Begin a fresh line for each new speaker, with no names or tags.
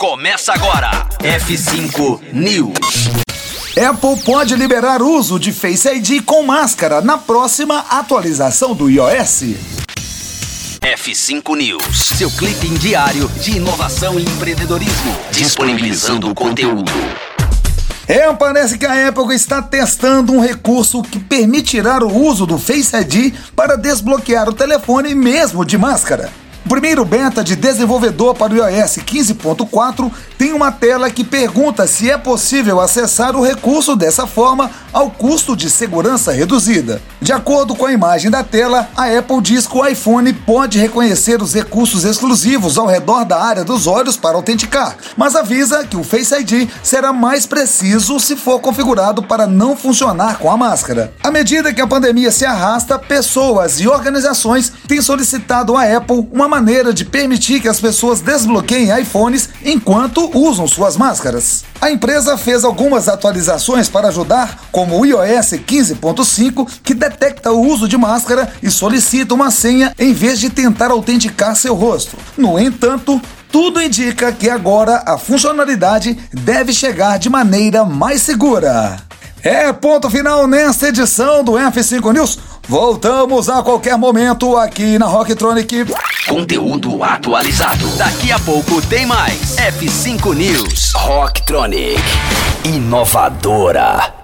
Começa agora. F5 News.
Apple pode liberar uso de Face ID com máscara na próxima atualização do iOS.
F5 News, seu clipe diário de inovação e empreendedorismo, disponibilizando o conteúdo.
É, parece que a Apple está testando um recurso que permitirá o uso do Face ID para desbloquear o telefone mesmo de máscara. O primeiro beta de desenvolvedor para o iOS 15.4 tem uma tela que pergunta se é possível acessar o recurso dessa forma ao custo de segurança reduzida. De acordo com a imagem da tela, a Apple diz que o iPhone pode reconhecer os recursos exclusivos ao redor da área dos olhos para autenticar, mas avisa que o Face ID será mais preciso se for configurado para não funcionar com a máscara. À medida que a pandemia se arrasta, pessoas e organizações têm solicitado à Apple uma maneira de permitir que as pessoas desbloqueiem iPhones enquanto usam suas máscaras. A empresa fez algumas atualizações para ajudar, como o iOS 15.5, que detecta o uso de máscara e solicita uma senha em vez de tentar autenticar seu rosto. No entanto, tudo indica que agora a funcionalidade deve chegar de maneira mais segura. É ponto final nesta edição do F5 News. Voltamos a qualquer momento aqui na Rocktronic.
Conteúdo atualizado. Daqui a pouco tem mais. F5 News. Rocktronic. Inovadora.